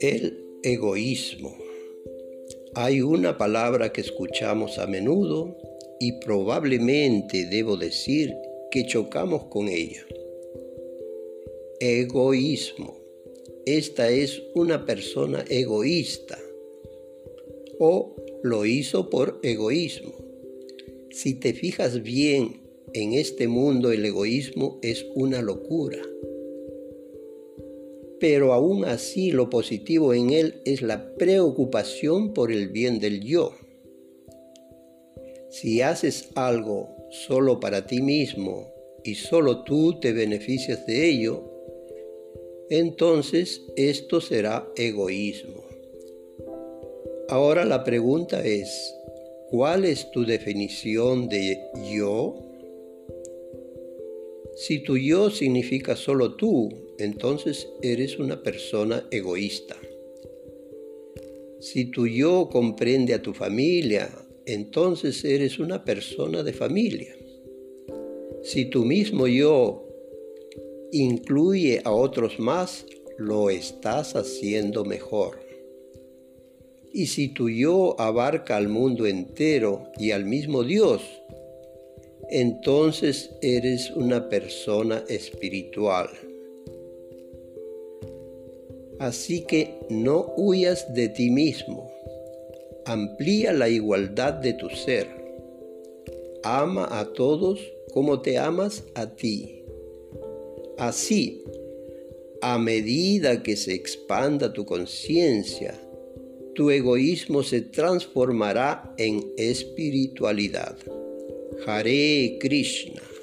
El egoísmo. Hay una palabra que escuchamos a menudo y probablemente debo decir que chocamos con ella. Egoísmo. Esta es una persona egoísta o lo hizo por egoísmo. Si te fijas bien, en este mundo el egoísmo es una locura pero aún así lo positivo en él es la preocupación por el bien del yo. Si haces algo solo para ti mismo y solo tú te beneficias de ello, entonces esto será egoísmo. Ahora la pregunta es, ¿cuál es tu definición de yo? Si tu yo significa solo tú, entonces eres una persona egoísta. Si tu yo comprende a tu familia, entonces eres una persona de familia. Si tu mismo yo incluye a otros más, lo estás haciendo mejor. Y si tu yo abarca al mundo entero y al mismo Dios, entonces eres una persona espiritual. Así que no huyas de ti mismo. Amplía la igualdad de tu ser. Ama a todos como te amas a ti. Así, a medida que se expanda tu conciencia, tu egoísmo se transformará en espiritualidad. Hare Krishna.